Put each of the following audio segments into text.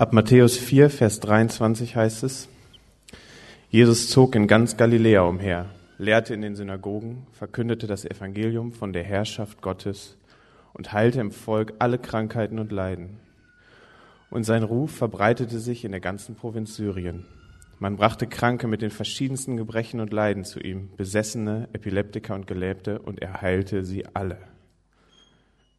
Ab Matthäus 4, Vers 23 heißt es, Jesus zog in ganz Galiläa umher, lehrte in den Synagogen, verkündete das Evangelium von der Herrschaft Gottes und heilte im Volk alle Krankheiten und Leiden. Und sein Ruf verbreitete sich in der ganzen Provinz Syrien. Man brachte Kranke mit den verschiedensten Gebrechen und Leiden zu ihm, Besessene, Epileptiker und Gelähmte, und er heilte sie alle.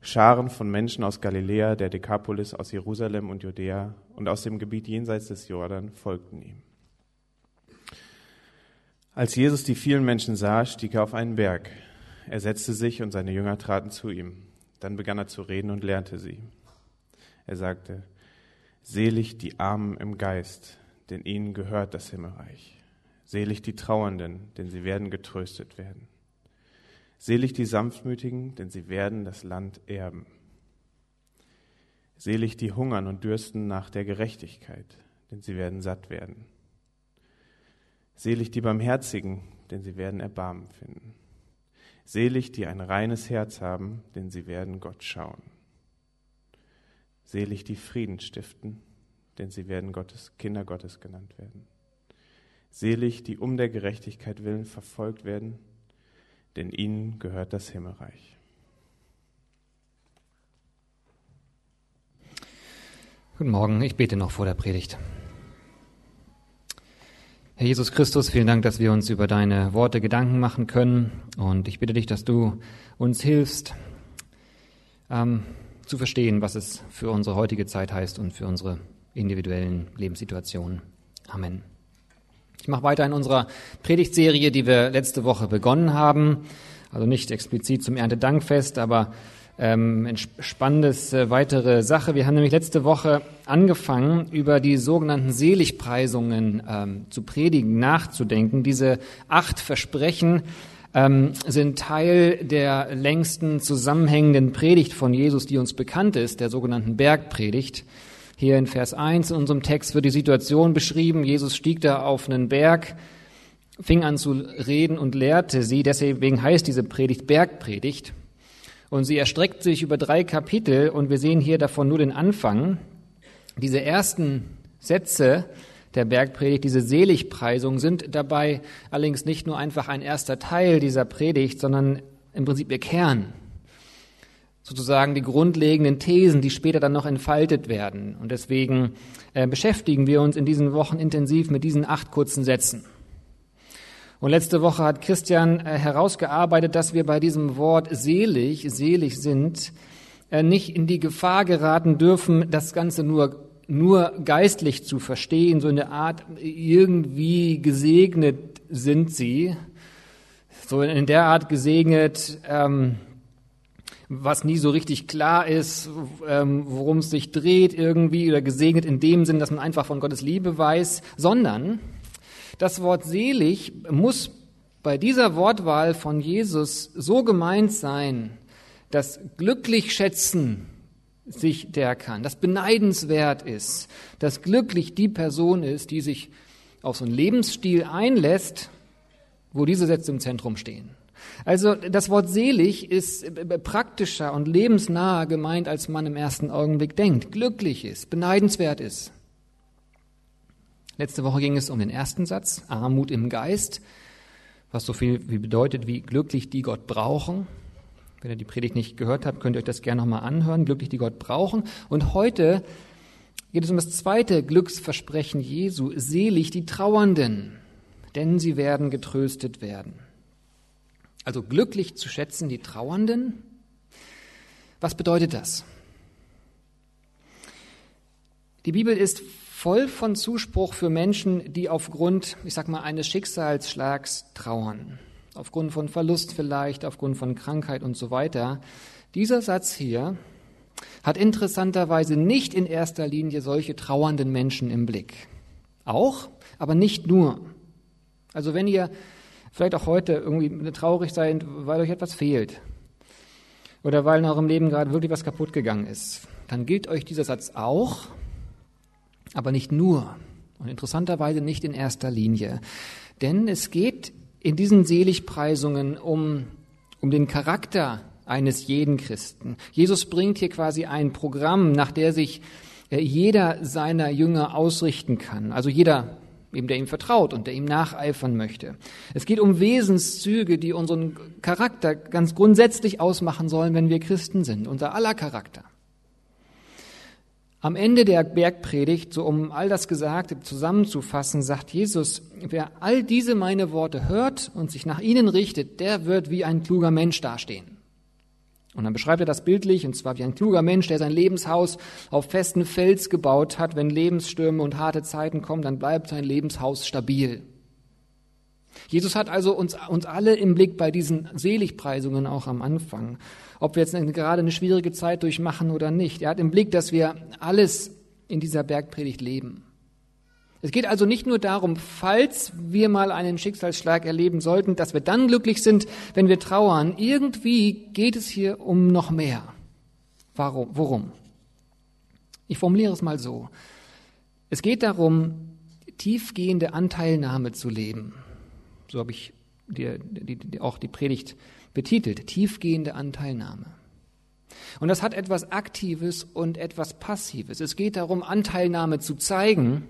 Scharen von Menschen aus Galiläa, der Dekapolis, aus Jerusalem und Judäa und aus dem Gebiet jenseits des Jordan folgten ihm. Als Jesus die vielen Menschen sah, stieg er auf einen Berg. Er setzte sich und seine Jünger traten zu ihm. Dann begann er zu reden und lernte sie. Er sagte, Selig die Armen im Geist, denn ihnen gehört das Himmelreich. Selig die Trauernden, denn sie werden getröstet werden. Selig die Sanftmütigen, denn sie werden das Land erben. Selig die hungern und dürsten nach der Gerechtigkeit, denn sie werden satt werden. Selig die Barmherzigen, denn sie werden Erbarmen finden. Selig die ein reines Herz haben, denn sie werden Gott schauen. Selig die Frieden stiften, denn sie werden Gottes Kinder Gottes genannt werden. Selig die um der Gerechtigkeit willen verfolgt werden, denn ihnen gehört das Himmelreich. Guten Morgen, ich bete noch vor der Predigt. Herr Jesus Christus, vielen Dank, dass wir uns über deine Worte Gedanken machen können. Und ich bitte dich, dass du uns hilfst, ähm, zu verstehen, was es für unsere heutige Zeit heißt und für unsere individuellen Lebenssituationen. Amen. Ich mache weiter in unserer Predigtserie, die wir letzte Woche begonnen haben. Also nicht explizit zum Erntedankfest, aber ähm, spannendes äh, weitere Sache. Wir haben nämlich letzte Woche angefangen, über die sogenannten Seligpreisungen ähm, zu predigen, nachzudenken. Diese acht Versprechen ähm, sind Teil der längsten zusammenhängenden Predigt von Jesus, die uns bekannt ist, der sogenannten Bergpredigt. Hier in Vers 1 in unserem Text wird die Situation beschrieben. Jesus stieg da auf einen Berg, fing an zu reden und lehrte sie. Deswegen heißt diese Predigt Bergpredigt. Und sie erstreckt sich über drei Kapitel und wir sehen hier davon nur den Anfang. Diese ersten Sätze der Bergpredigt, diese Seligpreisung sind dabei allerdings nicht nur einfach ein erster Teil dieser Predigt, sondern im Prinzip ihr Kern sozusagen die grundlegenden Thesen, die später dann noch entfaltet werden. Und deswegen äh, beschäftigen wir uns in diesen Wochen intensiv mit diesen acht kurzen Sätzen. Und letzte Woche hat Christian äh, herausgearbeitet, dass wir bei diesem Wort selig, selig sind, äh, nicht in die Gefahr geraten dürfen, das Ganze nur nur geistlich zu verstehen, so in der Art, irgendwie gesegnet sind sie, so in der Art gesegnet, ähm, was nie so richtig klar ist, ähm, worum es sich dreht irgendwie oder gesegnet in dem Sinn, dass man einfach von Gottes Liebe weiß, sondern das Wort selig muss bei dieser Wortwahl von Jesus so gemeint sein, dass glücklich schätzen sich der kann, dass beneidenswert ist, dass glücklich die Person ist, die sich auf so einen Lebensstil einlässt, wo diese Sätze im Zentrum stehen. Also das Wort selig ist äh, praktischer und lebensnaher gemeint, als man im ersten Augenblick denkt. Glücklich ist, beneidenswert ist. Letzte Woche ging es um den ersten Satz, Armut im Geist, was so viel wie bedeutet wie glücklich, die Gott brauchen. Wenn ihr die Predigt nicht gehört habt, könnt ihr euch das gerne nochmal anhören, glücklich, die Gott brauchen. Und heute geht es um das zweite Glücksversprechen Jesu, selig die Trauernden, denn sie werden getröstet werden. Also glücklich zu schätzen die Trauernden. Was bedeutet das? Die Bibel ist voll von Zuspruch für Menschen, die aufgrund, ich sag mal, eines Schicksalsschlags trauern. Aufgrund von Verlust vielleicht, aufgrund von Krankheit und so weiter. Dieser Satz hier hat interessanterweise nicht in erster Linie solche trauernden Menschen im Blick. Auch, aber nicht nur. Also wenn ihr vielleicht auch heute irgendwie traurig seid, weil euch etwas fehlt oder weil in eurem Leben gerade wirklich was kaputt gegangen ist, dann gilt euch dieser Satz auch, aber nicht nur und interessanterweise nicht in erster Linie. Denn es geht in diesen Seligpreisungen um, um den Charakter eines jeden Christen. Jesus bringt hier quasi ein Programm, nach der sich jeder seiner Jünger ausrichten kann. Also jeder, eben der ihm vertraut und der ihm nacheifern möchte. Es geht um Wesenszüge, die unseren Charakter ganz grundsätzlich ausmachen sollen, wenn wir Christen sind, unser aller Charakter. Am Ende der Bergpredigt, so um all das Gesagte zusammenzufassen, sagt Jesus, wer all diese meine Worte hört und sich nach ihnen richtet, der wird wie ein kluger Mensch dastehen. Und dann beschreibt er das bildlich, und zwar wie ein kluger Mensch, der sein Lebenshaus auf festen Fels gebaut hat. Wenn Lebensstürme und harte Zeiten kommen, dann bleibt sein Lebenshaus stabil. Jesus hat also uns, uns alle im Blick bei diesen Seligpreisungen auch am Anfang. Ob wir jetzt gerade eine schwierige Zeit durchmachen oder nicht. Er hat im Blick, dass wir alles in dieser Bergpredigt leben. Es geht also nicht nur darum, falls wir mal einen Schicksalsschlag erleben sollten, dass wir dann glücklich sind, wenn wir trauern. Irgendwie geht es hier um noch mehr. Warum? Worum? Ich formuliere es mal so. Es geht darum, tiefgehende Anteilnahme zu leben. So habe ich die, auch die Predigt betitelt. Tiefgehende Anteilnahme. Und das hat etwas Aktives und etwas Passives. Es geht darum, Anteilnahme zu zeigen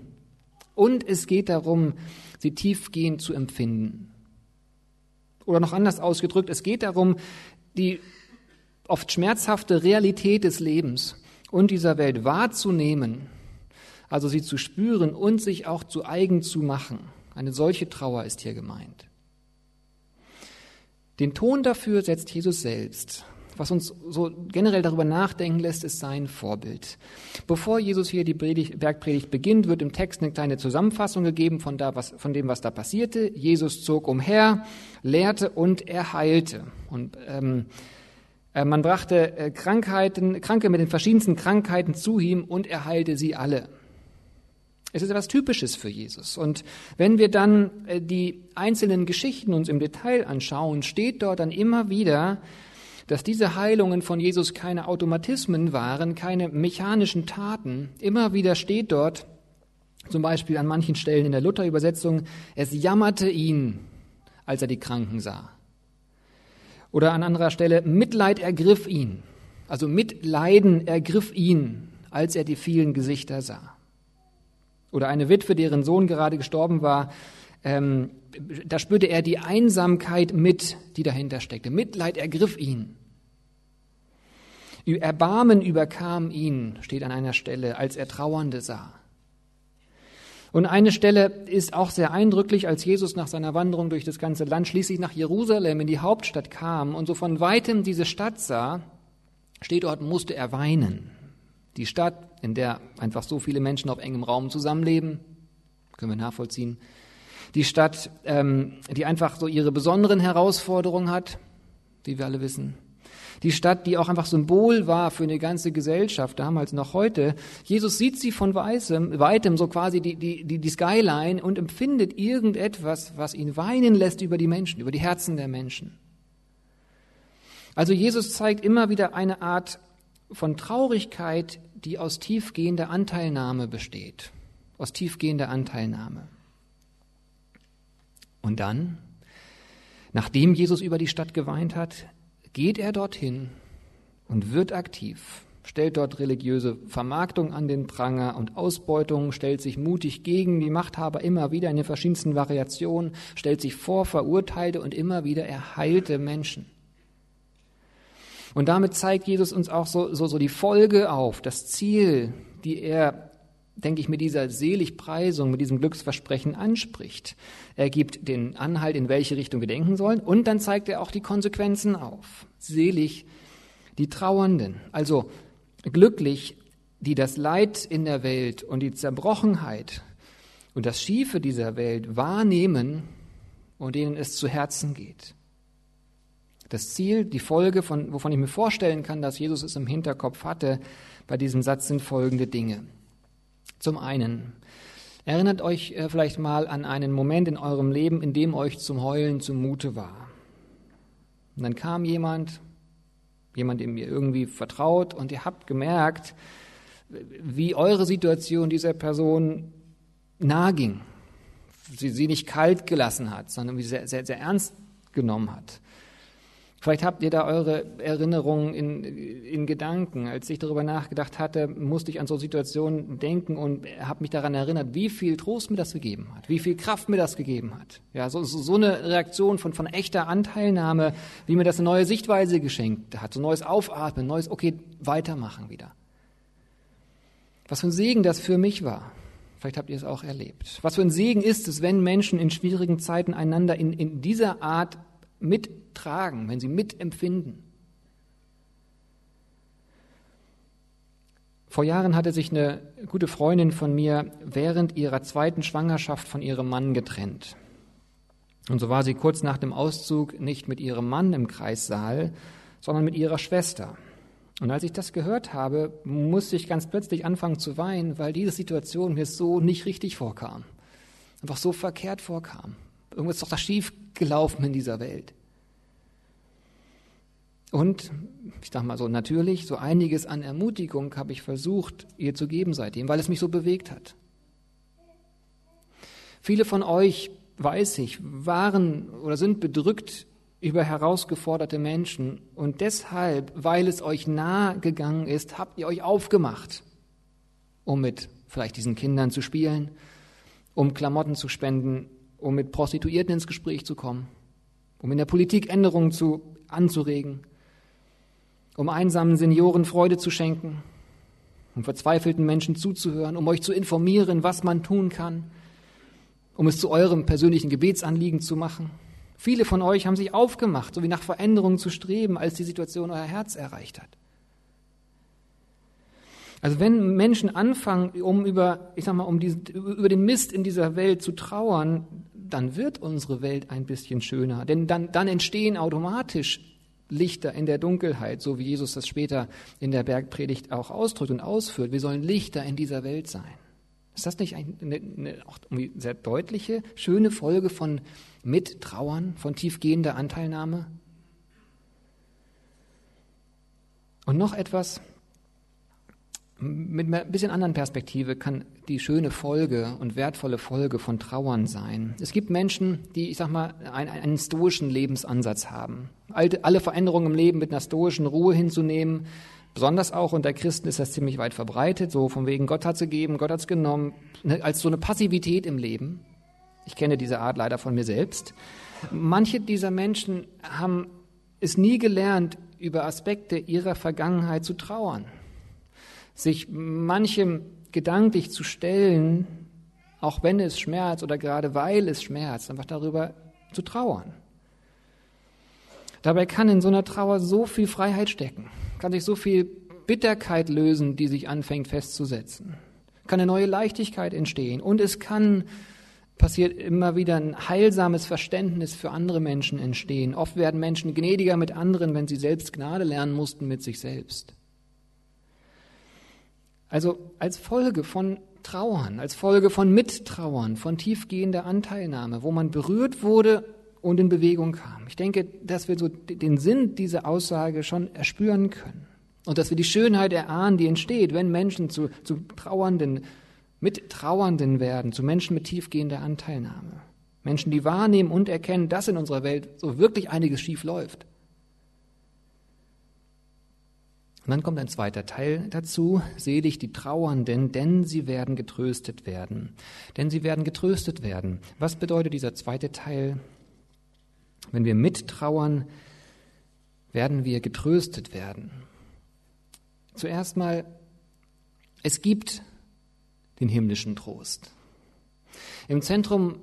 und es geht darum, sie tiefgehend zu empfinden. Oder noch anders ausgedrückt, es geht darum, die oft schmerzhafte Realität des Lebens und dieser Welt wahrzunehmen, also sie zu spüren und sich auch zu eigen zu machen. Eine solche Trauer ist hier gemeint. Den Ton dafür setzt Jesus selbst. Was uns so generell darüber nachdenken lässt, ist sein Vorbild. Bevor Jesus hier die Predigt, Bergpredigt beginnt, wird im Text eine kleine Zusammenfassung gegeben von, da, was, von dem, was da passierte. Jesus zog umher, lehrte und er heilte. Und ähm, äh, man brachte äh, Krankheiten, Kranke mit den verschiedensten Krankheiten zu ihm und er heilte sie alle. Es ist etwas Typisches für Jesus. Und wenn wir dann äh, die einzelnen Geschichten uns im Detail anschauen, steht dort dann immer wieder, dass diese Heilungen von Jesus keine Automatismen waren, keine mechanischen Taten. Immer wieder steht dort, zum Beispiel an manchen Stellen in der Luther-Übersetzung, es jammerte ihn, als er die Kranken sah. Oder an anderer Stelle, Mitleid ergriff ihn. Also Mitleiden ergriff ihn, als er die vielen Gesichter sah. Oder eine Witwe, deren Sohn gerade gestorben war, ähm, da spürte er die Einsamkeit mit, die dahinter steckte. Mitleid ergriff ihn. Erbarmen überkam ihn, steht an einer Stelle, als er Trauernde sah. Und eine Stelle ist auch sehr eindrücklich, als Jesus nach seiner Wanderung durch das ganze Land schließlich nach Jerusalem in die Hauptstadt kam und so von weitem diese Stadt sah, steht dort, musste er weinen. Die Stadt, in der einfach so viele Menschen auf engem Raum zusammenleben, können wir nachvollziehen. Die Stadt, ähm, die einfach so ihre besonderen Herausforderungen hat, wie wir alle wissen. Die Stadt, die auch einfach Symbol war für eine ganze Gesellschaft, damals noch heute. Jesus sieht sie von weitem, weitem so quasi die, die, die, die Skyline und empfindet irgendetwas, was ihn weinen lässt über die Menschen, über die Herzen der Menschen. Also Jesus zeigt immer wieder eine Art von Traurigkeit, die aus tiefgehender Anteilnahme besteht. Aus tiefgehender Anteilnahme. Und dann, nachdem Jesus über die Stadt geweint hat, geht er dorthin und wird aktiv, stellt dort religiöse Vermarktung an den Pranger und Ausbeutung, stellt sich mutig gegen die Machthaber immer wieder in den verschiedensten Variationen, stellt sich vor Verurteilte und immer wieder erheilte Menschen. Und damit zeigt Jesus uns auch so, so, so die Folge auf, das Ziel, die er denke ich, mit dieser Seligpreisung, mit diesem Glücksversprechen anspricht. Er gibt den Anhalt, in welche Richtung wir denken sollen, und dann zeigt er auch die Konsequenzen auf. Selig die Trauernden, also glücklich, die das Leid in der Welt und die Zerbrochenheit und das Schiefe dieser Welt wahrnehmen und denen es zu Herzen geht. Das Ziel, die Folge, von, wovon ich mir vorstellen kann, dass Jesus es im Hinterkopf hatte, bei diesem Satz sind folgende Dinge. Zum einen, erinnert euch äh, vielleicht mal an einen Moment in eurem Leben, in dem euch zum Heulen zumute war. Und dann kam jemand, jemand, dem ihr irgendwie vertraut, und ihr habt gemerkt, wie eure Situation dieser Person nahe ging. Sie sie nicht kalt gelassen hat, sondern wie sehr, sehr, sehr ernst genommen hat. Vielleicht habt ihr da eure Erinnerungen in, in Gedanken. Als ich darüber nachgedacht hatte, musste ich an so Situationen denken und habe mich daran erinnert, wie viel Trost mir das gegeben hat, wie viel Kraft mir das gegeben hat. Ja, so, so, eine Reaktion von, von echter Anteilnahme, wie mir das eine neue Sichtweise geschenkt hat, so neues Aufatmen, neues, okay, weitermachen wieder. Was für ein Segen das für mich war. Vielleicht habt ihr es auch erlebt. Was für ein Segen ist es, wenn Menschen in schwierigen Zeiten einander in, in dieser Art mittragen, wenn sie mitempfinden. Vor Jahren hatte sich eine gute Freundin von mir während ihrer zweiten Schwangerschaft von ihrem Mann getrennt. Und so war sie kurz nach dem Auszug nicht mit ihrem Mann im Kreissaal, sondern mit ihrer Schwester. Und als ich das gehört habe, musste ich ganz plötzlich anfangen zu weinen, weil diese Situation mir so nicht richtig vorkam. Einfach so verkehrt vorkam. Irgendwas ist doch da schief gelaufen in dieser Welt. Und ich sage mal so natürlich, so einiges an Ermutigung habe ich versucht, ihr zu geben seitdem, weil es mich so bewegt hat. Viele von euch, weiß ich, waren oder sind bedrückt über herausgeforderte Menschen und deshalb, weil es euch nahe gegangen ist, habt ihr euch aufgemacht, um mit vielleicht diesen Kindern zu spielen, um Klamotten zu spenden, um mit Prostituierten ins Gespräch zu kommen, um in der Politik Änderungen zu, anzuregen, um einsamen Senioren Freude zu schenken, um verzweifelten Menschen zuzuhören, um euch zu informieren, was man tun kann, um es zu eurem persönlichen Gebetsanliegen zu machen. Viele von euch haben sich aufgemacht, so wie nach Veränderungen zu streben, als die Situation euer Herz erreicht hat. Also wenn Menschen anfangen, um über, ich sag mal, um diesen, über den Mist in dieser Welt zu trauern, dann wird unsere Welt ein bisschen schöner. Denn dann, dann entstehen automatisch Lichter in der Dunkelheit, so wie Jesus das später in der Bergpredigt auch ausdrückt und ausführt. Wir sollen Lichter in dieser Welt sein. Ist das nicht eine, eine auch sehr deutliche, schöne Folge von Mittrauern, von tiefgehender Anteilnahme? Und noch etwas, mit ein bisschen anderen Perspektive kann die schöne Folge und wertvolle Folge von Trauern sein. Es gibt Menschen, die, ich sag mal, einen, einen stoischen Lebensansatz haben. Alle Veränderungen im Leben mit einer stoischen Ruhe hinzunehmen. Besonders auch unter Christen ist das ziemlich weit verbreitet, so von wegen Gott hat es gegeben, Gott hat es genommen, ne, als so eine Passivität im Leben. Ich kenne diese Art leider von mir selbst. Manche dieser Menschen haben es nie gelernt, über Aspekte ihrer Vergangenheit zu trauern sich manchem gedanklich zu stellen, auch wenn es schmerzt oder gerade weil es schmerzt, einfach darüber zu trauern. Dabei kann in so einer Trauer so viel Freiheit stecken, kann sich so viel Bitterkeit lösen, die sich anfängt festzusetzen, kann eine neue Leichtigkeit entstehen und es kann passiert immer wieder ein heilsames Verständnis für andere Menschen entstehen. Oft werden Menschen gnädiger mit anderen, wenn sie selbst Gnade lernen mussten mit sich selbst. Also als Folge von Trauern, als Folge von Mittrauern, von tiefgehender Anteilnahme, wo man berührt wurde und in Bewegung kam. Ich denke, dass wir so den Sinn dieser Aussage schon erspüren können. Und dass wir die Schönheit erahnen, die entsteht, wenn Menschen zu, zu Trauernden, Mittrauernden werden, zu Menschen mit tiefgehender Anteilnahme. Menschen, die wahrnehmen und erkennen, dass in unserer Welt so wirklich einiges schief läuft. Und dann kommt ein zweiter Teil dazu, selig die Trauernden, denn sie werden getröstet werden. Denn sie werden getröstet werden. Was bedeutet dieser zweite Teil? Wenn wir mittrauern, werden wir getröstet werden. Zuerst mal, es gibt den himmlischen Trost. Im Zentrum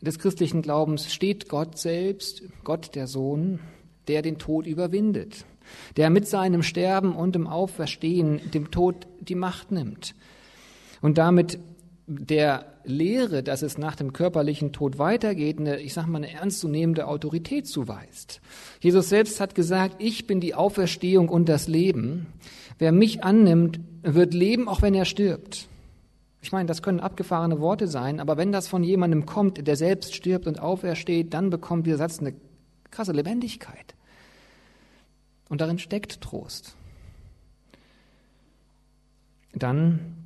des christlichen Glaubens steht Gott selbst, Gott der Sohn, der den Tod überwindet der mit seinem Sterben und dem Auferstehen dem Tod die Macht nimmt und damit der Lehre, dass es nach dem körperlichen Tod weitergeht, eine, ich sage mal, eine ernstzunehmende Autorität zuweist. Jesus selbst hat gesagt, ich bin die Auferstehung und das Leben. Wer mich annimmt, wird leben, auch wenn er stirbt. Ich meine, das können abgefahrene Worte sein, aber wenn das von jemandem kommt, der selbst stirbt und aufersteht, dann bekommt dieser Satz eine krasse Lebendigkeit. Und darin steckt Trost. Dann,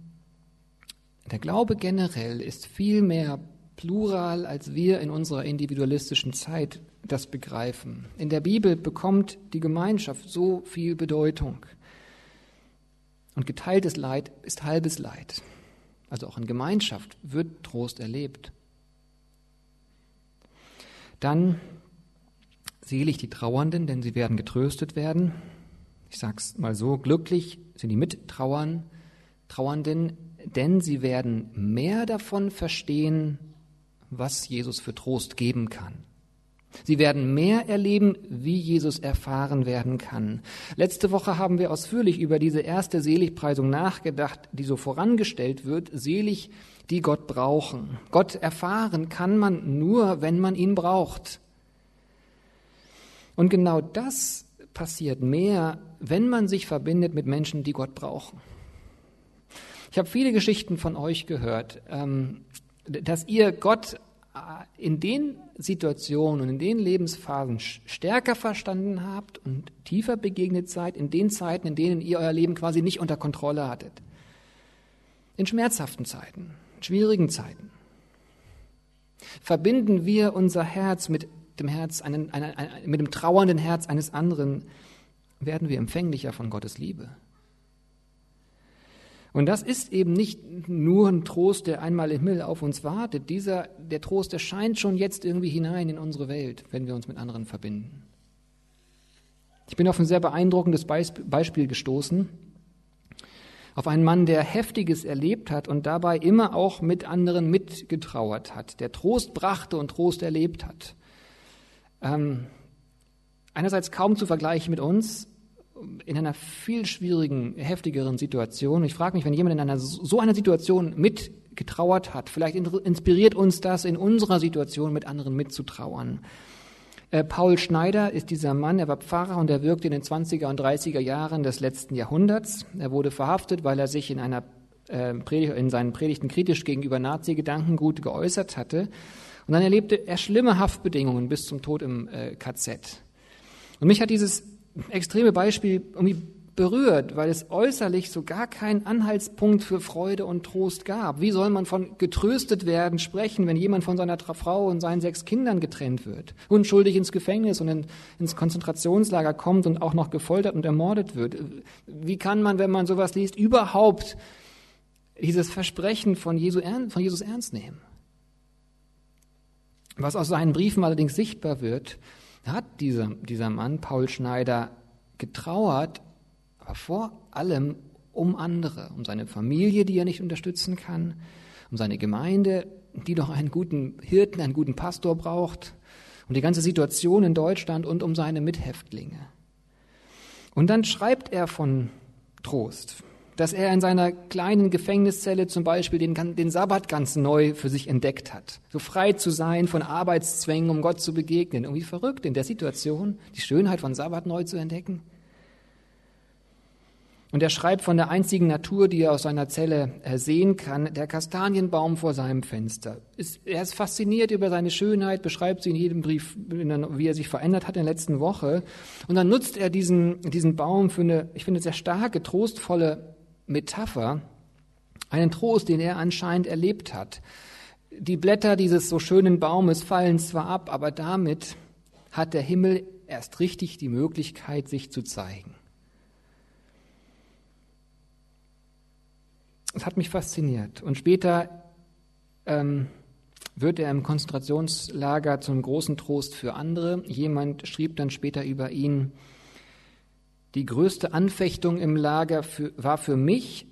der Glaube generell ist viel mehr Plural, als wir in unserer individualistischen Zeit das begreifen. In der Bibel bekommt die Gemeinschaft so viel Bedeutung. Und geteiltes Leid ist halbes Leid. Also auch in Gemeinschaft wird Trost erlebt. Dann selig die Trauernden, denn sie werden getröstet werden. Ich sag's mal so, glücklich sind die Mittrauern, Trauernden, denn sie werden mehr davon verstehen, was Jesus für Trost geben kann. Sie werden mehr erleben, wie Jesus erfahren werden kann. Letzte Woche haben wir ausführlich über diese erste Seligpreisung nachgedacht, die so vorangestellt wird. Selig, die Gott brauchen. Gott erfahren kann man nur, wenn man ihn braucht. Und genau das passiert mehr, wenn man sich verbindet mit Menschen, die Gott brauchen. Ich habe viele Geschichten von euch gehört, ähm, dass ihr Gott in den Situationen und in den Lebensphasen stärker verstanden habt und tiefer begegnet seid, in den Zeiten, in denen ihr euer Leben quasi nicht unter Kontrolle hattet. In schmerzhaften Zeiten, schwierigen Zeiten. Verbinden wir unser Herz mit dem Herz, einen, einen, einen, mit dem trauernden Herz eines anderen, werden wir empfänglicher von Gottes Liebe. Und das ist eben nicht nur ein Trost, der einmal im Himmel auf uns wartet. Dieser, der Trost, der scheint schon jetzt irgendwie hinein in unsere Welt, wenn wir uns mit anderen verbinden. Ich bin auf ein sehr beeindruckendes Beispiel gestoßen. Auf einen Mann, der Heftiges erlebt hat und dabei immer auch mit anderen mitgetrauert hat, der Trost brachte und Trost erlebt hat. Ähm, einerseits kaum zu vergleichen mit uns, in einer viel schwierigen, heftigeren Situation. Ich frage mich, wenn jemand in einer so einer Situation mitgetrauert hat, vielleicht inspiriert uns das in unserer Situation mit anderen mitzutrauern. Äh, Paul Schneider ist dieser Mann, er war Pfarrer und er wirkte in den 20er und 30er Jahren des letzten Jahrhunderts. Er wurde verhaftet, weil er sich in einer äh, in seinen Predigten kritisch gegenüber Nazi-Gedankengut geäußert hatte. Und dann erlebte er schlimme Haftbedingungen bis zum Tod im äh, KZ. Und mich hat dieses extreme Beispiel irgendwie berührt, weil es äußerlich so gar keinen Anhaltspunkt für Freude und Trost gab. Wie soll man von getröstet werden sprechen, wenn jemand von seiner Frau und seinen sechs Kindern getrennt wird, unschuldig ins Gefängnis und in, ins Konzentrationslager kommt und auch noch gefoltert und ermordet wird? Wie kann man, wenn man sowas liest, überhaupt dieses Versprechen von, Jesu, von Jesus ernst nehmen? Was aus seinen Briefen allerdings sichtbar wird, hat dieser, dieser Mann, Paul Schneider, getrauert, aber vor allem um andere, um seine Familie, die er nicht unterstützen kann, um seine Gemeinde, die doch einen guten Hirten, einen guten Pastor braucht, um die ganze Situation in Deutschland und um seine Mithäftlinge. Und dann schreibt er von Trost, dass er in seiner kleinen Gefängniszelle zum Beispiel den, den Sabbat ganz neu für sich entdeckt hat. So frei zu sein von Arbeitszwängen, um Gott zu begegnen. Irgendwie verrückt in der Situation, die Schönheit von Sabbat neu zu entdecken. Und er schreibt von der einzigen Natur, die er aus seiner Zelle äh, sehen kann, der Kastanienbaum vor seinem Fenster. er ist fasziniert über seine Schönheit, beschreibt sie in jedem Brief, wie er sich verändert hat in der letzten Woche. Und dann nutzt er diesen, diesen Baum für eine, ich finde, sehr starke, trostvolle Metapher, einen Trost, den er anscheinend erlebt hat. Die Blätter dieses so schönen Baumes fallen zwar ab, aber damit hat der Himmel erst richtig die Möglichkeit, sich zu zeigen. Das hat mich fasziniert. Und später ähm, wird er im Konzentrationslager zum großen Trost für andere. Jemand schrieb dann später über ihn, die größte Anfechtung im Lager für, war für mich,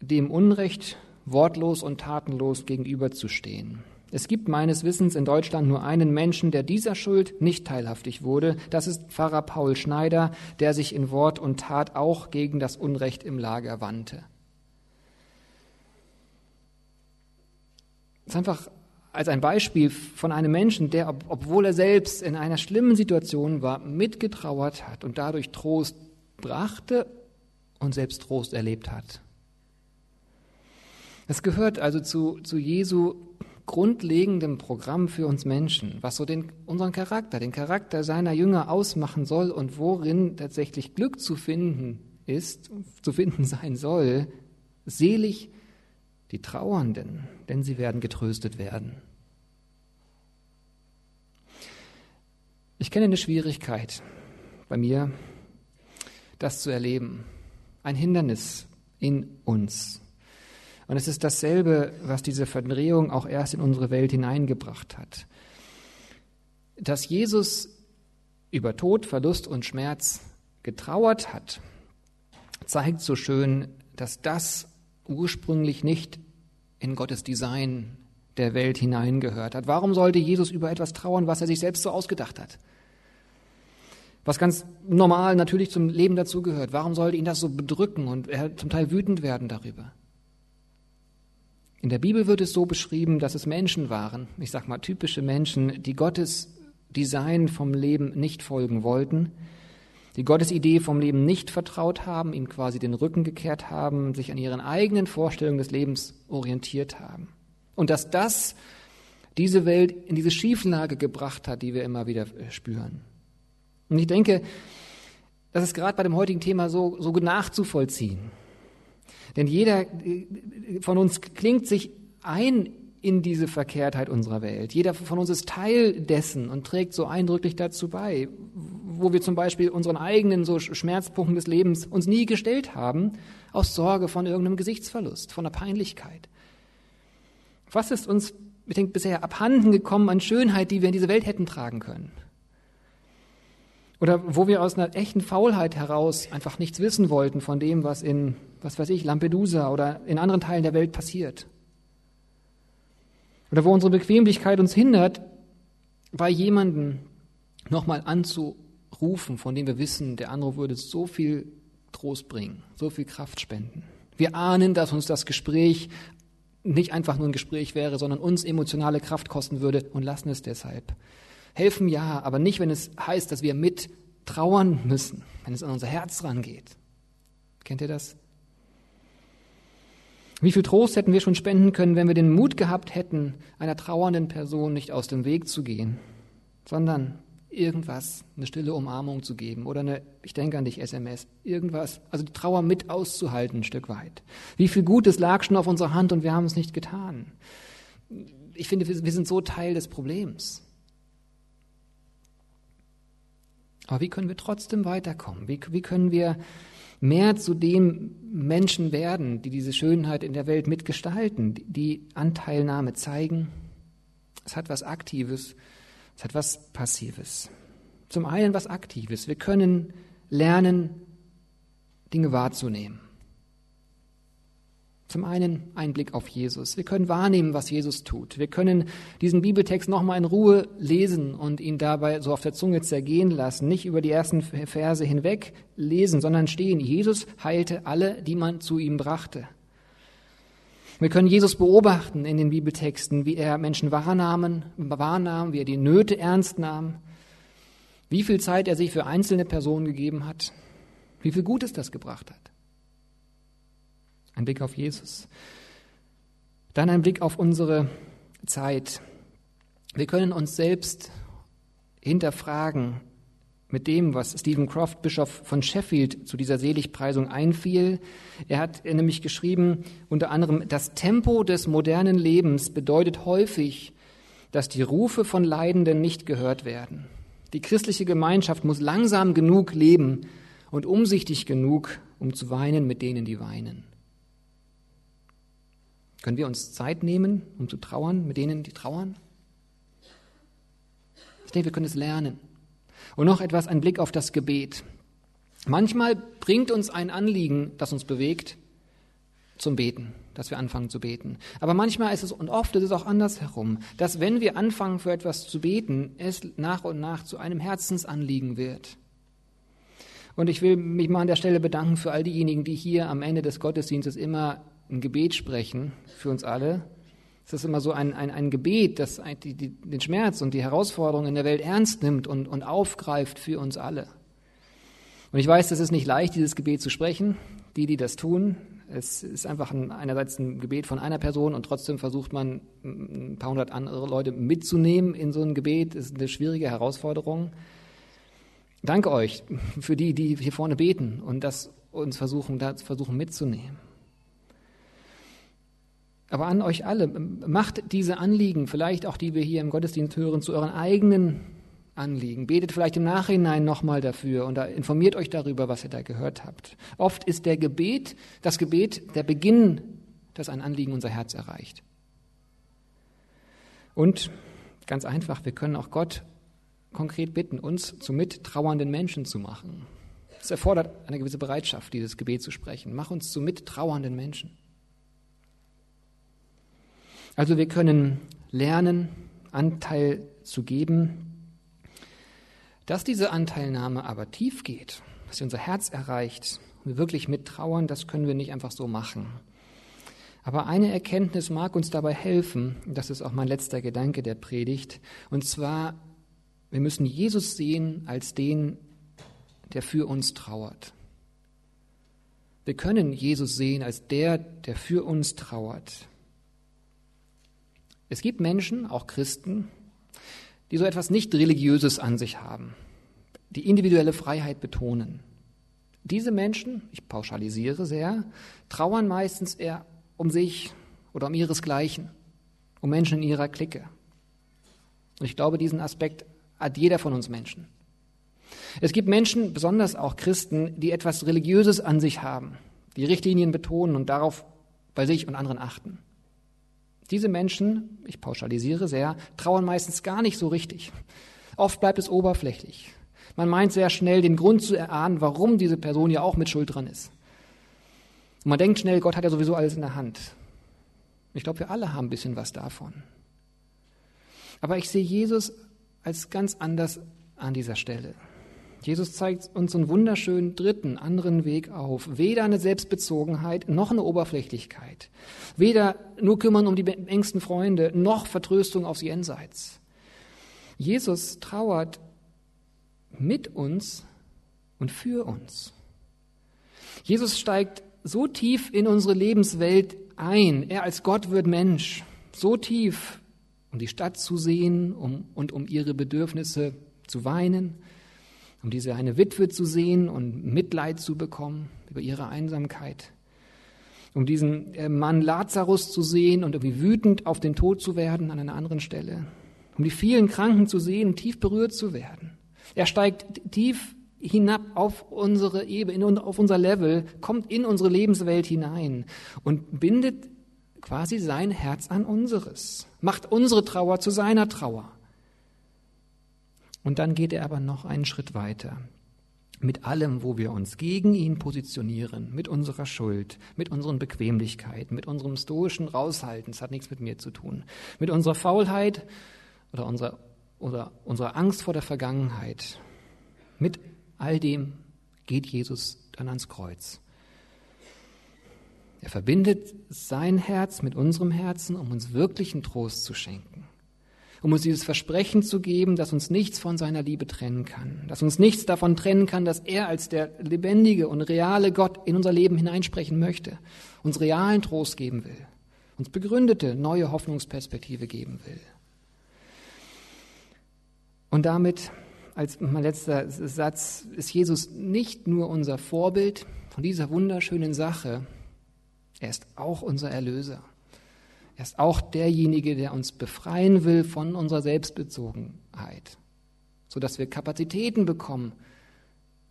dem Unrecht wortlos und tatenlos gegenüberzustehen. Es gibt meines Wissens in Deutschland nur einen Menschen, der dieser Schuld nicht teilhaftig wurde. Das ist Pfarrer Paul Schneider, der sich in Wort und Tat auch gegen das Unrecht im Lager wandte. Das ist einfach als ein Beispiel von einem Menschen, der, obwohl er selbst in einer schlimmen Situation war, mitgetrauert hat und dadurch Trost brachte und selbst Trost erlebt hat. Es gehört also zu, zu Jesu grundlegendem Programm für uns Menschen, was so den, unseren Charakter, den Charakter seiner Jünger ausmachen soll und worin tatsächlich Glück zu finden ist, zu finden sein soll. Selig die Trauernden, denn sie werden getröstet werden. Ich kenne eine Schwierigkeit bei mir, das zu erleben, ein Hindernis in uns. Und es ist dasselbe, was diese Verdrehung auch erst in unsere Welt hineingebracht hat. Dass Jesus über Tod, Verlust und Schmerz getrauert hat, zeigt so schön, dass das ursprünglich nicht in Gottes Design der Welt hineingehört hat. Warum sollte Jesus über etwas trauern, was er sich selbst so ausgedacht hat? Was ganz normal natürlich zum Leben dazugehört. Warum sollte ihn das so bedrücken und er zum Teil wütend werden darüber? In der Bibel wird es so beschrieben, dass es Menschen waren, ich sag mal typische Menschen, die Gottes Design vom Leben nicht folgen wollten, die Gottes Idee vom Leben nicht vertraut haben, ihm quasi den Rücken gekehrt haben, sich an ihren eigenen Vorstellungen des Lebens orientiert haben. Und dass das diese Welt in diese Schieflage gebracht hat, die wir immer wieder äh, spüren. Und ich denke, das ist gerade bei dem heutigen Thema so, so nachzuvollziehen. Denn jeder äh, von uns klingt sich ein in diese Verkehrtheit unserer Welt. Jeder von uns ist Teil dessen und trägt so eindrücklich dazu bei, wo wir zum Beispiel unseren eigenen so Schmerzpunkten des Lebens uns nie gestellt haben, aus Sorge von irgendeinem Gesichtsverlust, von der Peinlichkeit. Was ist uns, ich denke, bisher abhanden gekommen an Schönheit, die wir in diese Welt hätten tragen können? Oder wo wir aus einer echten Faulheit heraus einfach nichts wissen wollten von dem, was in, was weiß ich, Lampedusa oder in anderen Teilen der Welt passiert. Oder wo unsere Bequemlichkeit uns hindert, bei jemanden nochmal anzurufen, von dem wir wissen, der andere würde so viel Trost bringen, so viel Kraft spenden. Wir ahnen, dass uns das Gespräch nicht einfach nur ein Gespräch wäre, sondern uns emotionale Kraft kosten würde und lassen es deshalb. Helfen ja, aber nicht, wenn es heißt, dass wir mit trauern müssen, wenn es an unser Herz rangeht. Kennt ihr das? Wie viel Trost hätten wir schon spenden können, wenn wir den Mut gehabt hätten, einer trauernden Person nicht aus dem Weg zu gehen, sondern irgendwas, eine stille Umarmung zu geben oder eine, ich denke an dich, SMS, irgendwas, also die Trauer mit auszuhalten ein Stück weit. Wie viel Gutes lag schon auf unserer Hand und wir haben es nicht getan. Ich finde, wir sind so Teil des Problems. Aber wie können wir trotzdem weiterkommen? Wie, wie können wir mehr zu dem Menschen werden, die diese Schönheit in der Welt mitgestalten, die Anteilnahme zeigen? Es hat was Aktives es hat was Passives. Zum einen was Aktives. Wir können lernen, Dinge wahrzunehmen. Zum einen ein Blick auf Jesus. Wir können wahrnehmen, was Jesus tut. Wir können diesen Bibeltext nochmal in Ruhe lesen und ihn dabei so auf der Zunge zergehen lassen. Nicht über die ersten Verse hinweg lesen, sondern stehen. Jesus heilte alle, die man zu ihm brachte. Wir können Jesus beobachten in den Bibeltexten, wie er Menschen wahrnahmen, wahrnahm, wie er die Nöte ernst nahm, wie viel Zeit er sich für einzelne Personen gegeben hat, wie viel Gutes das gebracht hat. Ein Blick auf Jesus. Dann ein Blick auf unsere Zeit. Wir können uns selbst hinterfragen, mit dem, was Stephen Croft, Bischof von Sheffield, zu dieser Seligpreisung einfiel. Er hat nämlich geschrieben, unter anderem, das Tempo des modernen Lebens bedeutet häufig, dass die Rufe von Leidenden nicht gehört werden. Die christliche Gemeinschaft muss langsam genug leben und umsichtig genug, um zu weinen mit denen, die weinen. Können wir uns Zeit nehmen, um zu trauern mit denen, die trauern? Ich denke, wir können es lernen. Und noch etwas, ein Blick auf das Gebet. Manchmal bringt uns ein Anliegen, das uns bewegt, zum Beten, dass wir anfangen zu beten. Aber manchmal ist es, und oft ist es auch andersherum, dass wenn wir anfangen für etwas zu beten, es nach und nach zu einem Herzensanliegen wird. Und ich will mich mal an der Stelle bedanken für all diejenigen, die hier am Ende des Gottesdienstes immer ein Gebet sprechen, für uns alle. Es ist immer so ein, ein, ein Gebet, das die, die, den Schmerz und die Herausforderungen in der Welt ernst nimmt und, und aufgreift für uns alle. Und ich weiß, es ist nicht leicht, dieses Gebet zu sprechen, die, die das tun. Es ist einfach ein, einerseits ein Gebet von einer Person und trotzdem versucht man, ein paar hundert andere Leute mitzunehmen in so ein Gebet. Das ist eine schwierige Herausforderung. Danke euch für die, die hier vorne beten und das uns versuchen, das versuchen mitzunehmen. Aber an euch alle, macht diese Anliegen, vielleicht auch die wir hier im Gottesdienst hören, zu euren eigenen Anliegen. Betet vielleicht im Nachhinein nochmal dafür und informiert euch darüber, was ihr da gehört habt. Oft ist der Gebet, das Gebet der Beginn, dass ein Anliegen unser Herz erreicht. Und ganz einfach, wir können auch Gott konkret bitten, uns zu mittrauernden Menschen zu machen. Es erfordert eine gewisse Bereitschaft, dieses Gebet zu sprechen. Mach uns zu mittrauernden Menschen. Also wir können lernen, Anteil zu geben. Dass diese Anteilnahme aber tief geht, dass sie unser Herz erreicht und wir wirklich mittrauern, das können wir nicht einfach so machen. Aber eine Erkenntnis mag uns dabei helfen, das ist auch mein letzter Gedanke der Predigt, und zwar, wir müssen Jesus sehen als den, der für uns trauert. Wir können Jesus sehen als der, der für uns trauert. Es gibt Menschen, auch Christen, die so etwas nicht Religiöses an sich haben, die individuelle Freiheit betonen. Diese Menschen, ich pauschalisiere sehr, trauern meistens eher um sich oder um ihresgleichen, um Menschen in ihrer Clique. Und ich glaube, diesen Aspekt hat jeder von uns Menschen. Es gibt Menschen, besonders auch Christen, die etwas Religiöses an sich haben, die Richtlinien betonen und darauf bei sich und anderen achten. Diese Menschen, ich pauschalisiere sehr, trauern meistens gar nicht so richtig. Oft bleibt es oberflächlich. Man meint sehr schnell den Grund zu erahnen, warum diese Person ja auch mit Schuld dran ist. Und man denkt schnell, Gott hat ja sowieso alles in der Hand. Ich glaube, wir alle haben ein bisschen was davon. Aber ich sehe Jesus als ganz anders an dieser Stelle. Jesus zeigt uns einen wunderschönen dritten, anderen Weg auf. Weder eine Selbstbezogenheit noch eine Oberflächlichkeit. Weder nur kümmern um die engsten Freunde, noch Vertröstung aufs Jenseits. Jesus trauert mit uns und für uns. Jesus steigt so tief in unsere Lebenswelt ein. Er als Gott wird Mensch. So tief, um die Stadt zu sehen um, und um ihre Bedürfnisse zu weinen, um diese eine Witwe zu sehen und Mitleid zu bekommen über ihre Einsamkeit, um diesen äh, Mann Lazarus zu sehen und irgendwie wütend auf den Tod zu werden an einer anderen Stelle, um die vielen Kranken zu sehen und tief berührt zu werden. Er steigt tief hinab auf unsere Ebene, auf unser Level, kommt in unsere Lebenswelt hinein und bindet quasi sein Herz an unseres, macht unsere Trauer zu seiner Trauer. Und dann geht er aber noch einen Schritt weiter. Mit allem, wo wir uns gegen ihn positionieren, mit unserer Schuld, mit unseren Bequemlichkeiten, mit unserem stoischen Raushalten, das hat nichts mit mir zu tun, mit unserer Faulheit oder unserer, oder unserer Angst vor der Vergangenheit, mit all dem geht Jesus dann ans Kreuz. Er verbindet sein Herz mit unserem Herzen, um uns wirklichen Trost zu schenken um uns dieses Versprechen zu geben, dass uns nichts von seiner Liebe trennen kann, dass uns nichts davon trennen kann, dass er als der lebendige und reale Gott in unser Leben hineinsprechen möchte, uns realen Trost geben will, uns begründete neue Hoffnungsperspektive geben will. Und damit, als mein letzter Satz, ist Jesus nicht nur unser Vorbild von dieser wunderschönen Sache, er ist auch unser Erlöser. Er ist auch derjenige, der uns befreien will von unserer Selbstbezogenheit, sodass wir Kapazitäten bekommen,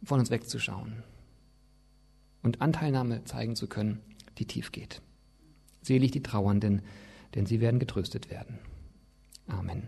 von uns wegzuschauen und Anteilnahme zeigen zu können, die tief geht. Selig die Trauernden, denn sie werden getröstet werden. Amen.